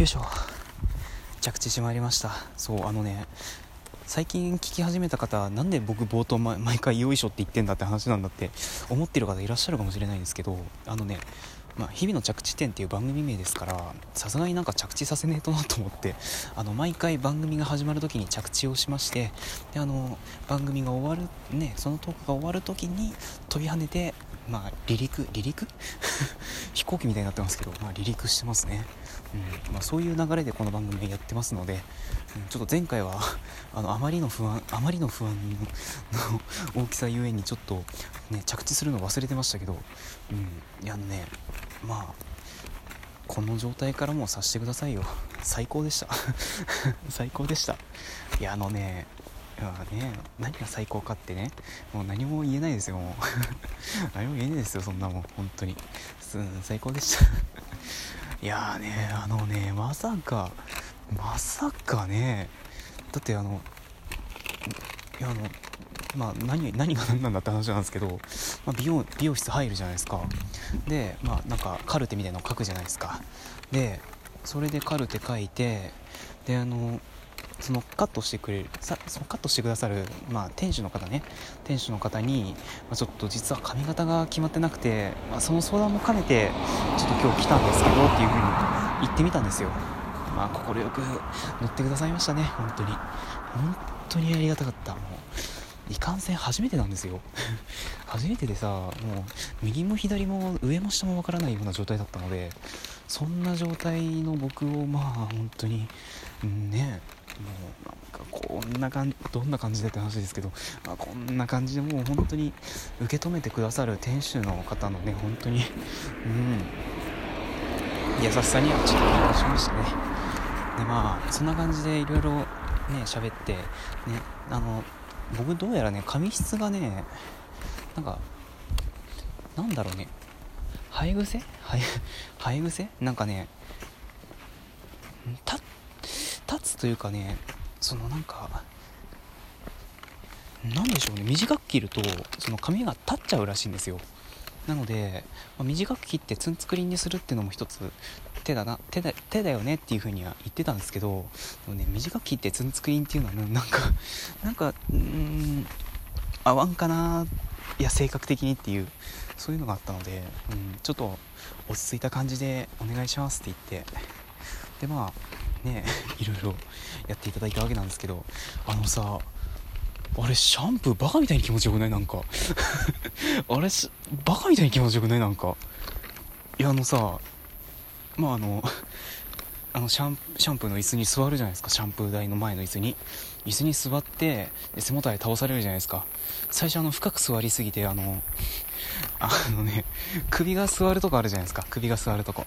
よいしょ。着地してまいりました。そうあのね最近聞き始めた方なんで僕冒頭、毎回よいしょって言ってんだって話なんだって思ってる方いらっしゃるかもしれないんですけどあのねまあ、日々の着地点っていう番組名ですからさすがになんか着地させねえとなと思ってあの毎回番組が始まる時に着地をしましてであの番組が終わるねそのトークが終わる時に飛び跳ねてまあ離陸離陸？飛行機みたいになってますけど、まあ、離陸してますね、うん。まあ、そういう流れでこの番組やってますので、うん、ちょっと前回は あのあまりの不安あまりの不安の 大きさゆえにちょっと、ね、着地するの忘れてましたけど、うん、いやあのねまあこの状態からもうさしてくださいよ。最高でした。最高でした。いやあのねいやね何が最高かってねもう何も言えないですよもう。何も言えないですよそんなもん本当に。最高でした。いやーねあのねまさかまさかねだってあのいやあのまあ何何が何なんだって話なんですけど、まあ、美容美容室入るじゃないですか。でまあなんかカルテみたいなの書くじゃないですか。でそれでカルテ書いてであのそのカットしてくれるさそのカットしてくださる、まあ、店主の方ね店主の方に、まあ、ちょっと実は髪型が決まってなくて、まあ、その相談も兼ねてちょっと今日来たんですけどっていう風に言ってみたんですよ。まあ快く乗ってくださいましたね本当に。本当にありがたかった。もういかんせん初めてなんですよ。初めてでさもう右も左も上も下もわからないような状態だったのでそんな状態の僕をまあ本当にねもうなんかこんな感じどんな感じでって話ですけど、まあ、こんな感じでもう本当に受け止めてくださる店主の方のね本当にうん優しさにはちょっと感動しましたね。でまあそんな感じでいろいろね喋ってねあの僕どうやらね髪質がねなんかなんだろうね生え癖？生え癖？なんかね立立つというかねそのなんかなんでしょうね短く切るとその髪が立っちゃうらしいんですよ。なので、まあ、短く切ってツンツクリンにするっていうのも一つ手だな手だ手だよねっていう風には言ってたんですけどでもね短く切ってツンツクリンっていうのは、ね、なんかなんかうん合わんかないや性格的にっていうそういうのがあったので、うん、ちょっと落ち着いた感じでお願いしますって言ってでまあねいろいろやっていただいたわけなんですけどあのさあれシャンプーバカみたいに気持ちよくない？なんか。あれバカみたいに気持ちよくない？なんか。いやあのさまああの あのシャンシャンプーの椅子に座るじゃないですか。シャンプー台の前の椅子に。椅子に座って背もたれ倒されるじゃないですか。最初あの深く座りすぎてあのあのね 首が座るとこあるじゃないですか。首が座るとこ。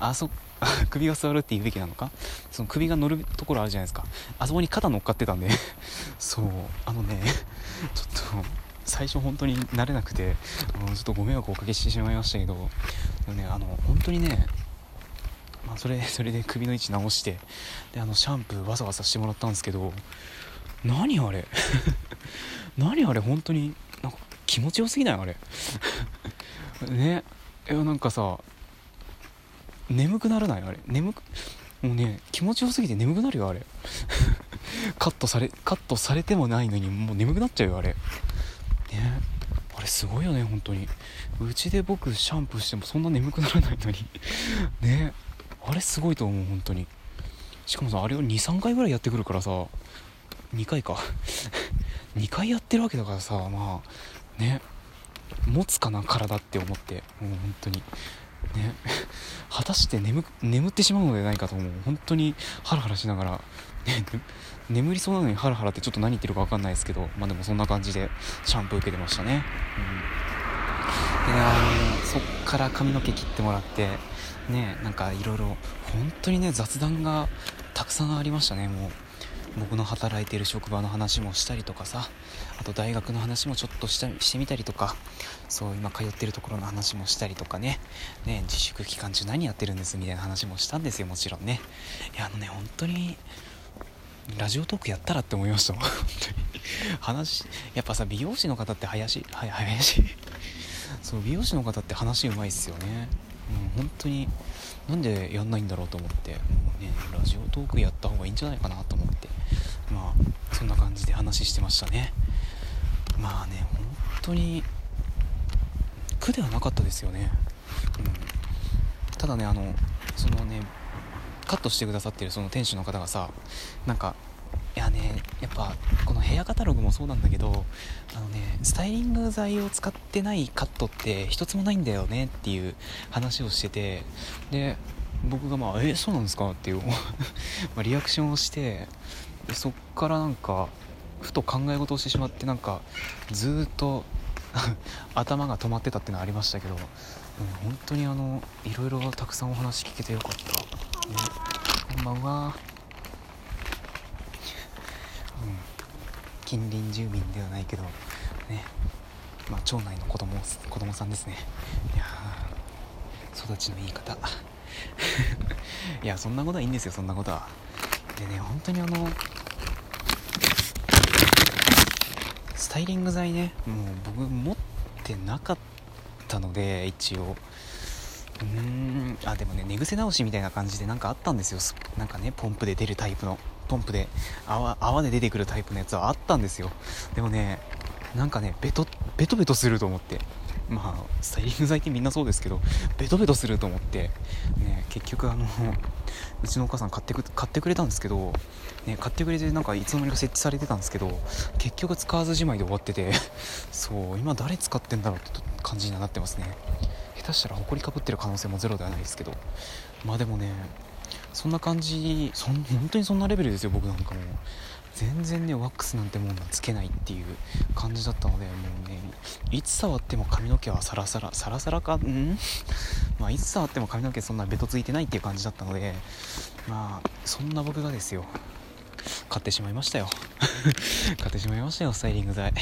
あそ 首が座るって言うべきなのか？その首が乗るところあるじゃないですか。あそこに肩乗っかってたんで。そう。あのねちょっと最初本当に慣れなくてちょっとご迷惑をおかけしてしまいましたけど。でもねあの本当にねまあ、それ それで首の位置直してであのシャンプーわざわざしてもらったんですけど何あれ？何あれ？本当になんか気持ちよすぎない？あれ？ね？いやなんかさ眠くならない？あれ？眠くもうね気持ちよすぎて眠くなるよ？あれ？カットされカットされてもないのにもう眠くなっちゃうよ？あれ？ね？あれすごいよね本当に。うちで僕シャンプーしてもそんな眠くならないのに。ね？あれすごいと思う本当に。しかもさあれを23回ぐらいやってくるからさ2回か。2回やってるわけだからさまあね。持つかな体って思って。もう本当に。ね。果たして眠眠ってしまうのではないかと思う。本当にハラハラしながら、眠りそうなのにハラハラってちょっと何言ってるか分かんないですけどまあでもそんな感じでシャンプー受けてましたね、うん、から髪の毛切ってもらってねなんかいろいろ本当にね雑談がたくさんありましたね。もう僕の働いている職場の話もしたりとかさあと大学の話もちょっとしたしてみたりとかそう今通ってるところの話もしたりとかねね自粛期間中何やってるんですみたいな話もしたんですよもちろんね。いやあのね本当にラジオトークやったらって思いました本当に。話やっぱさ美容師の方って林は林そう美容師の方って話うまいっすよね。うん本当になんでやんないんだろうと思ってもうねラジオトークやった方がいいんじゃないかなと思ってまあそんな感じで話してましたね。まあね本当に苦ではなかったですよね、うん、ただねあのそのねカットしてくださってるその店主の方がさなんかいやねやっぱこのヘアカタログもそうなんだけどあのねスタイリング剤を使ってないカットって一つもないんだよねっていう話をしててで僕がまあ「えそうなんですか?」っていう まリアクションをしてでそっからなんかふと考え事をしてしまってなんかずっと 頭が止まってたっていうのはありましたけど、うん、本当にあのいろいろたくさんお話聞けてよかった、ね、こんばんは、うん、近隣住民ではないけどね。まあ町内の子供子供さんですね。いや育ちのいい方。いやそんなことはいいんですよそんなことは。でね本当にあのスタイリング剤ねもう僕持ってなかったので一応。うーん。あでもね寝癖直しみたいな感じでなんかあったんですよ。なんかねポンプで出るタイプのポンプで泡泡で出てくるタイプのやつはあったんですよ。でもねなんかねベトベトベトすると思って。まあスタイリング剤ってみんなそうですけどベトベトすると思って、ね、結局あのうちのお母さん買ってく買ってくれたんですけど、ね、買ってくれてなんかいつの間にか設置されてたんですけど結局使わずじまいで終わってて。そう今誰使ってんだろうって感じになってますね。下手したら埃かぶってる可能性もゼロではないですけど。まあでもねそんな感じそん本当にそんなレベルですよ僕なんかも。全然ねワックスなんてもんつけないっていう感じだったのでもうねいつ触っても髪の毛はサラサラサラサラかん？まあいつ触っても髪の毛そんなベトついてないっていう感じだったのでまあそんな僕がですよ。買ってしまいましたよ。買ってしまいましたよスタイリング剤。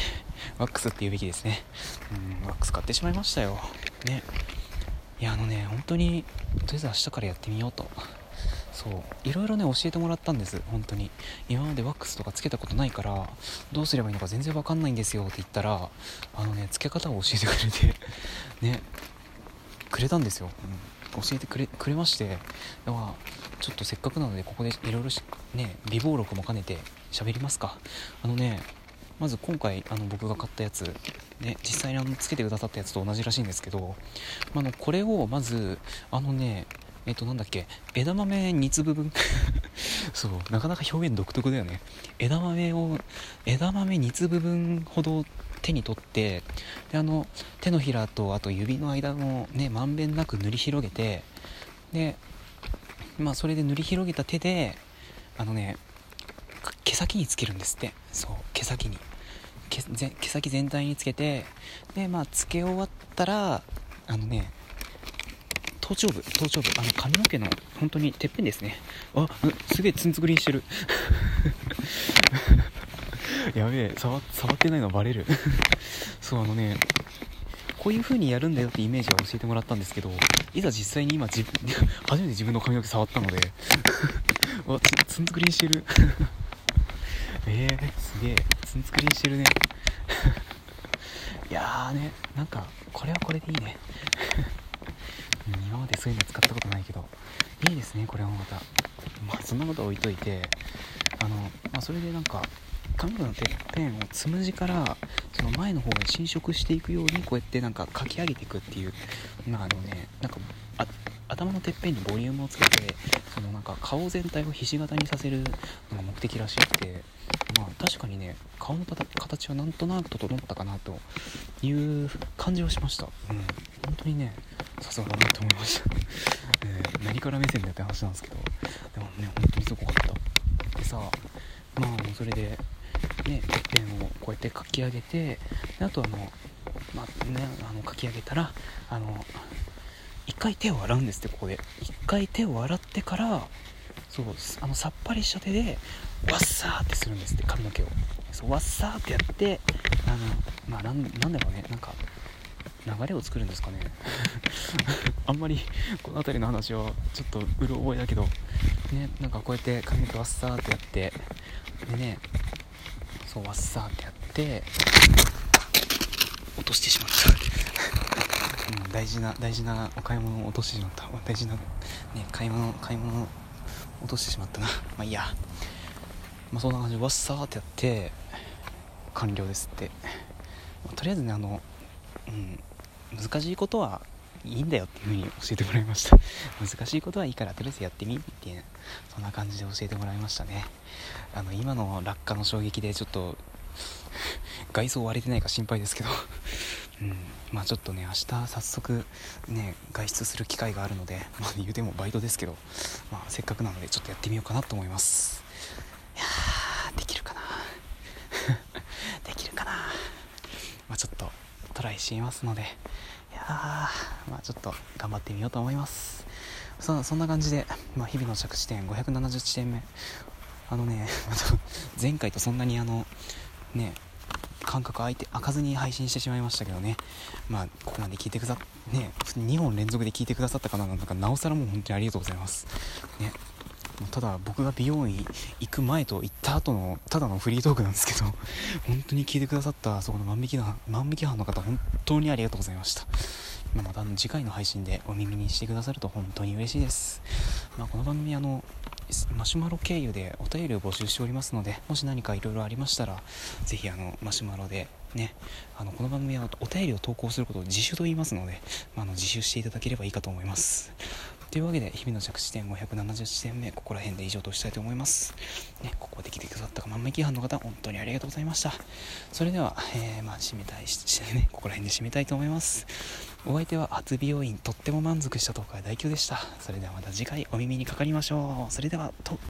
ワックスって言うべきですね。うんワックス買ってしまいましたよ。ね。いやあのね本当にとりあえず明日からやってみようと。そう。いろいろね教えてもらったんです。本当に。今までワックスとかつけたことないからどうすればいいのか全然わかんないんですよって言ったらあのねつけ方を教えてくれて ね。くれたんですよ、うん、教えてくれくれまして。だからちょっとせっかくなのでここでいろいろね備忘録も兼ねて喋りますか。あのねまず今回あの僕が買ったやつ、ね、実際にあのつけてくださったやつと同じらしいんですけど、まあのこれをまずあのねえっとなんだっけ枝豆2粒分そうなかなか表現独特だよね。枝豆を枝豆2粒分ほど手に取ってであの手のひらとあと指の間をねまんべんなく塗り広げてでまあそれで塗り広げた手であのね毛先につけるんですって。そう毛先に。毛毛先全体につけてでまあつけ終わったらあのね頭頂部頭頂部あの髪の毛の本当にてっぺんですね。あすげえツンツクリンしてる。やべえ触触ってないのバレる。そうあのねこういう風にやるんだよってイメージは教えてもらったんですけどいざ実際に今自分 初めて自分の髪の毛触ったのでわツンツクリンしてる。えー、すげえツンツクリンしてるね いやーねなんかこれはこれでいいね。今までそういうの使ったことないけどいいですねこれはまた。まあそんなこと置いといてあの、まあ、それでなんか髪の毛のてっぺんをつむじからその前の方が侵食していくようにこうやってなんかかき上げていくっていうまああのねなんか頭のてっぺんにボリュームをつけてそのなんか顔全体をひし形にさせるのが目的らしくてまあ確かにね顔の形はなんとなく整ったかなという感じはしました、うん、本当にねさすがだなと思いました、え、何から目線でって話なんですけど。でもね本当にすごかった。でさまあもうそれでねてっぺんをこうやってかき上げてであとあのまあねあのかき上げたらあの一回手を洗うんですってここで。一回手を洗ってからそうあのさっぱりした手でワッサーってするんですって髪の毛を。そうワッサーってやってあのまあなんなんだろうねなんか流れを作るんですかね。あんまりこの辺りの話はちょっとうる覚えだけどねなんかこうやって髪の毛ワッサーってやってでねそうワッサーってやって落としてしまった。うん、大事な大事なお買い物を落としてしまった。大事な、ね、買い物買い物落としてしまったな。まあいいや。まあそんな感じでわっさーってやって完了ですって、まあ、とりあえずねあのうん難しいことはいいんだよっていう風に教えてもらいました。難しいことはいいからとりあえずやってみっていうそんな感じで教えてもらいましたね。あの今の落下の衝撃でちょっと 外装割れてないか心配ですけど。うんまあちょっとね明日早速ね外出する機会があるのでまあ言うてもバイトですけど、まあ、せっかくなのでちょっとやってみようかなと思いますいやーできるかなできるかなまあちょっとトライしてみますので。いやまあちょっと頑張ってみようと思います。そんな感じで、まあ、日々の着地点570地点目。あのね 前回とそんなにあのね間隔空いて開かずに配信してしまいましたけどね。まあここまで聞いてくださね2本連続で聞いてくださった方なんかなおさらもう本当にありがとうございます。ね。ただ僕が美容院行く前と行った後のただのフリートークなんですけど 本当に聞いてくださったそこの万引きの万引き犯の方本当にありがとうございました。また次回の配信でお耳にしてくださると本当に嬉しいです、まあ、この番組あのマシュマロ経由でお便りを募集しておりますのでもし何かいろいろありましたらぜひあのマシュマロでねあのこの番組はお便りを投稿することを自主と言いますので、まあ、の自習していただければいいかと思います。というわけで日々の着地点570地点目ここら辺で以上としたいと思います、ね、ここで来てくださったかまんま規範の方本当にありがとうございました。それでは、えー、まあ締めたいしね ここら辺で締めたいと思います。お相手は初美容院とっても満足した東海大凶でした。それではまた次回お耳にかかりましょう。それではと。